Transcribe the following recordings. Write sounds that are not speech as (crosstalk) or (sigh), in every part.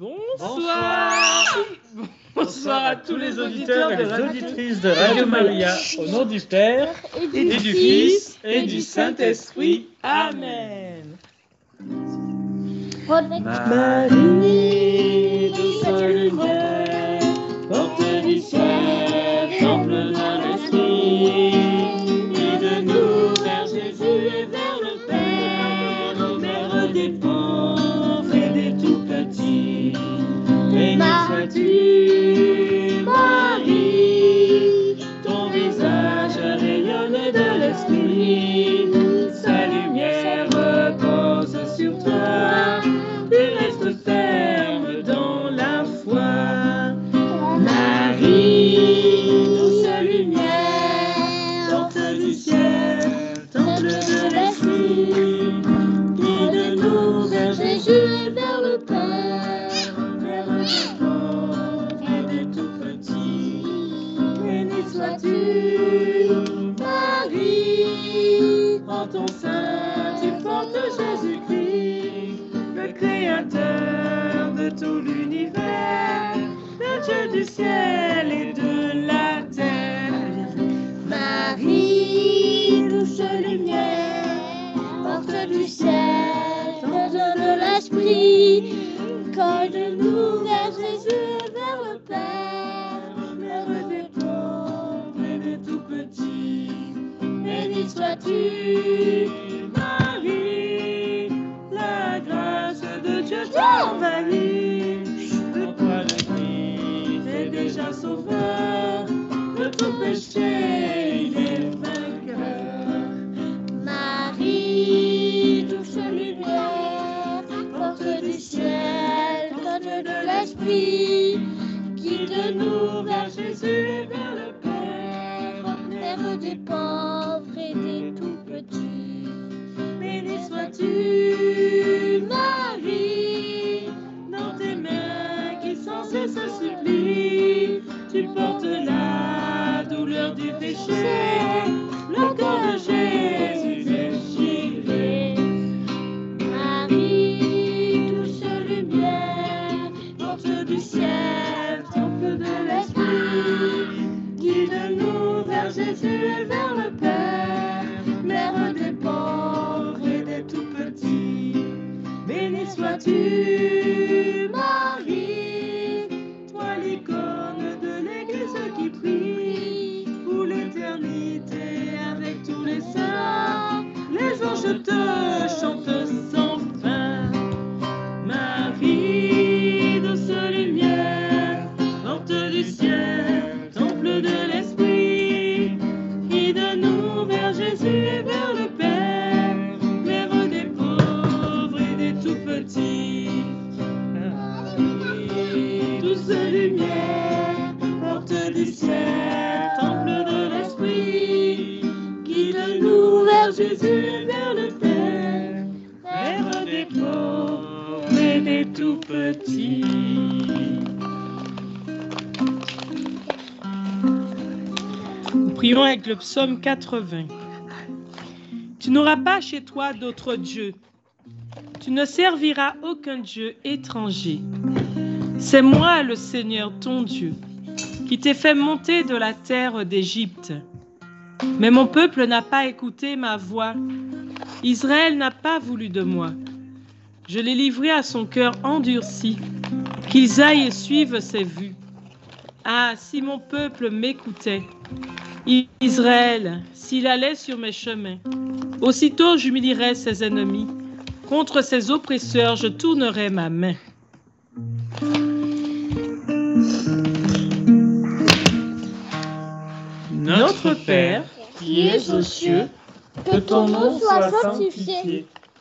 Bonsoir. Bonsoir à tous les auditeurs et les auditrices de Radio Maria, au nom du Père et du Fils et du Saint-Esprit. Amen. Marie, ton sein tu portes Jésus-Christ, le Créateur de tout l'univers, le Dieu du ciel et de la terre. Marie, douce lumière, porte du ciel, de l'esprit, guide-nous vers Jésus vers le Père, sois-tu, Marie, la grâce de Dieu t'envahit. De toi le Christ est déjà sauveur, de tout péché il est vainqueur. Marie, douce lumière, porte du ciel, porte de l'esprit, guide-nous vers Jésus vers le Père, Mère des des tout petits. Béni sois-tu, Marie, dans tes mains qui sans cesse supplient, tu portes la douleur du péché, le corps de Jésus Nous prions avec le psaume 80. Tu n'auras pas chez toi d'autre Dieu. Tu ne serviras aucun Dieu étranger. C'est moi le Seigneur ton Dieu, qui t'ai fait monter de la terre d'Égypte. Mais mon peuple n'a pas écouté ma voix. Israël n'a pas voulu de moi. Je l'ai livré à son cœur endurci, qu'ils aillent et suivent ses vues. Ah, si mon peuple m'écoutait, Israël, s'il allait sur mes chemins, aussitôt j'humilierais ses ennemis, contre ses oppresseurs je tournerai ma main. Notre Père, qui es aux cieux, que ton nom soit sanctifié,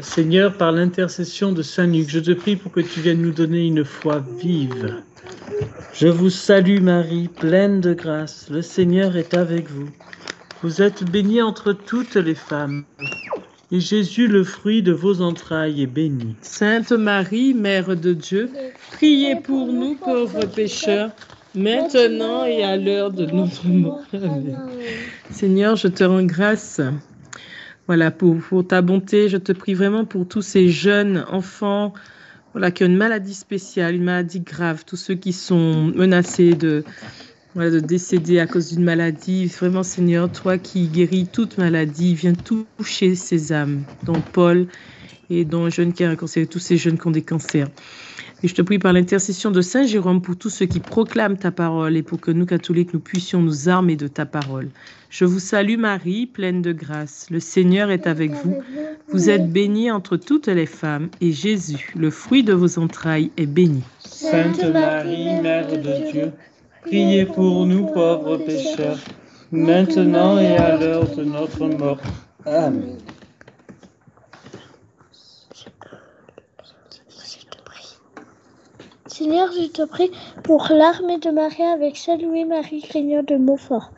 Seigneur, par l'intercession de Saint Luc, je te prie pour que tu viennes nous donner une foi vive, Je vous salue Marie, pleine de grâce, le Seigneur est avec vous. Vous êtes bénie entre toutes les femmes, et Jésus, le fruit de vos entrailles, est béni. Sainte Marie, Mère de Dieu, priez pour nous pauvres pécheurs, maintenant et à l'heure de notre mort. Seigneur, je te rends grâce. Voilà, pour, ta bonté, je te prie vraiment pour tous ces jeunes enfants voilà, qui ont une maladie spéciale, une maladie grave, tous ceux qui sont menacés de, de décéder à cause d'une maladie. Vraiment, Seigneur, toi qui guéris toute maladie, viens toucher ces âmes, dont Paul et dont un jeune qui a un cancer, tous ces jeunes qui ont des cancers. Et je te prie par l'intercession de Saint Jérôme pour tous ceux qui proclament ta parole et pour que nous, catholiques, nous puissions nous armer de ta parole. Je vous salue Marie, pleine de grâce. Le Seigneur est avec vous. Vous êtes bénie entre toutes les femmes et Jésus, le fruit de vos entrailles, est béni. Sainte Marie, Mère de Dieu, priez pour nous pauvres pécheurs, maintenant et à l'heure de notre mort. Amen. Seigneur, je te prie pour l'armée de Marie avec Saint-Louis-Marie Grignon de Montfort.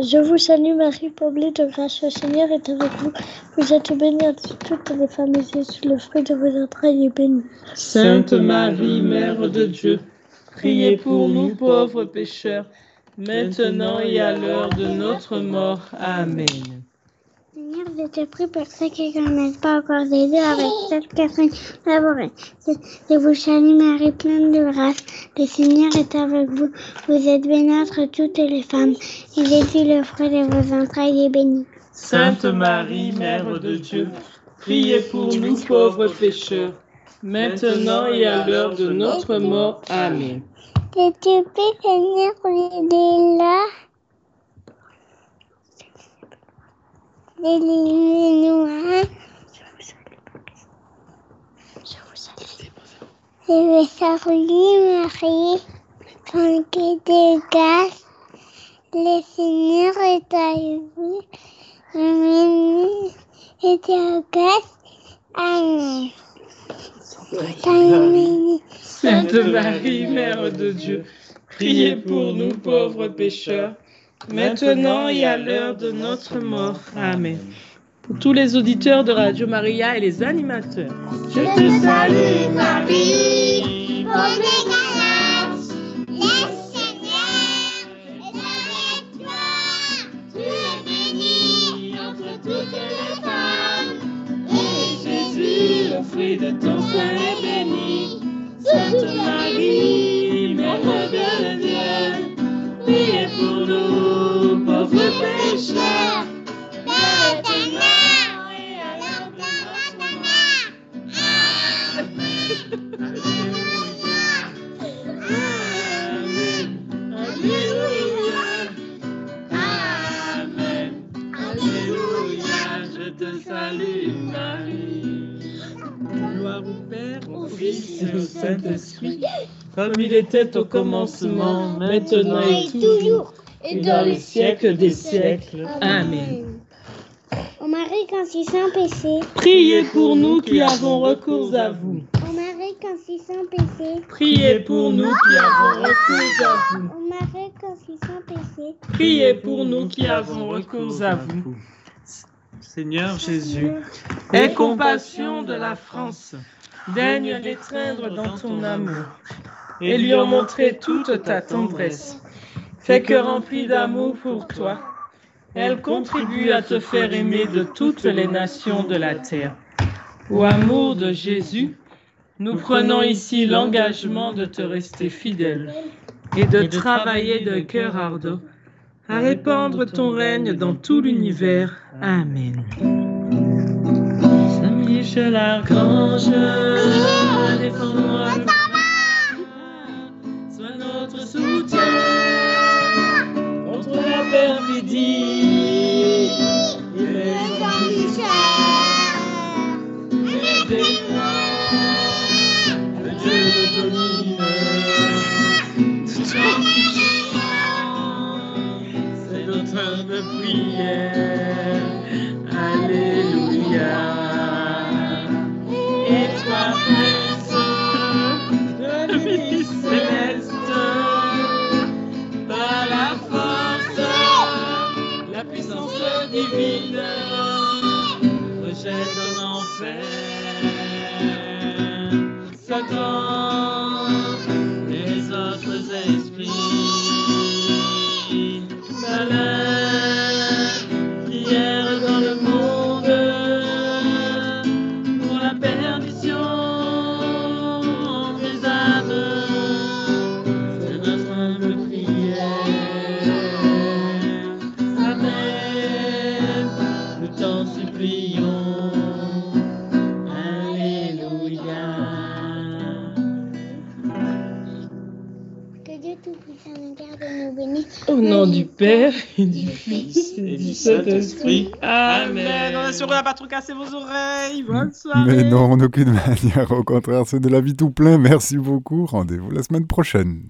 Je vous salue Marie, comblée de grâce, le Seigneur est avec vous. Vous êtes bénie entre toutes les femmes et Jésus, le fruit de vos entrailles, est béni. Sainte Marie, Mère de Dieu, priez pour nous pauvres pécheurs, maintenant et à l'heure de notre mort. Amen. Je te prie pour ceux qui ne connaissent pas encore Jésus avec cette personne laborée. Je, je vous salue Marie, pleine de grâce. Le Seigneur est avec vous. Vous êtes bénie entre toutes les femmes. Et Jésus, le fruit de vos entrailles, est béni. Sainte Marie, Mère de Dieu, priez pour nous pauvres pécheurs, maintenant et à l'heure de notre mort. Amen. Seigneur, là? Délivrez-nous, hein. Je vous salue. Je vous salue, Marie, tranquille de grâce. Le Seigneur est avec vous. Amen. Et de grâce. Amen. Sainte Marie, Mère de Dieu, priez pour nous pauvres pécheurs, maintenant et à l'heure de notre mort. Amen. Pour tous les auditeurs de Radio Maria et les animateurs, Je te salue, Marie, comblée de grâce. Le Seigneur est avec toi. Tu es bénie entre toutes les femmes. Et Jésus, le fruit de ton sein est béni. Sainte Marie, Père, au Fils et au Saint-Esprit, comme il était au commencement, maintenant et toujours, et dans les siècles des siècles. Amen. Ô Marie, conçue sans péché. Priez pour nous qui avons recours à vous. Ô Marie, conçue sans péché. Priez pour nous qui avons recours à vous. Ô Marie, conçue sans péché. Priez pour nous qui avons recours à vous. Seigneur Jésus, Aie compassion de la France. Daigne l'étreindre dans ton amour et lui en montrer toute ta tendresse. Fais que remplie d'amour pour toi, elle contribue à te faire aimer de toutes les nations de la terre. Au amour de Jésus, nous prenons ici l'engagement de te rester fidèle et de travailler de cœur ardent à répandre ton règne dans tout l'univers. Amen. Saint Michel Archange, défends-moi. Sois notre soutien contre la perfidie. Et les les démons, le Dieu le domine. C'est notre heure de prière. céleste, par la force, la puissance divine, rejette en enfer Satan, les autres esprits, Au nom du Père et du Fils et du Saint-Esprit. Amen. Amen. On assure, on n'a pas trop cassé vos oreilles. Bonne soirée. Mais non, en aucune (laughs) manière. Au contraire, c'est de la vie tout plein. Merci beaucoup. Rendez-vous la semaine prochaine.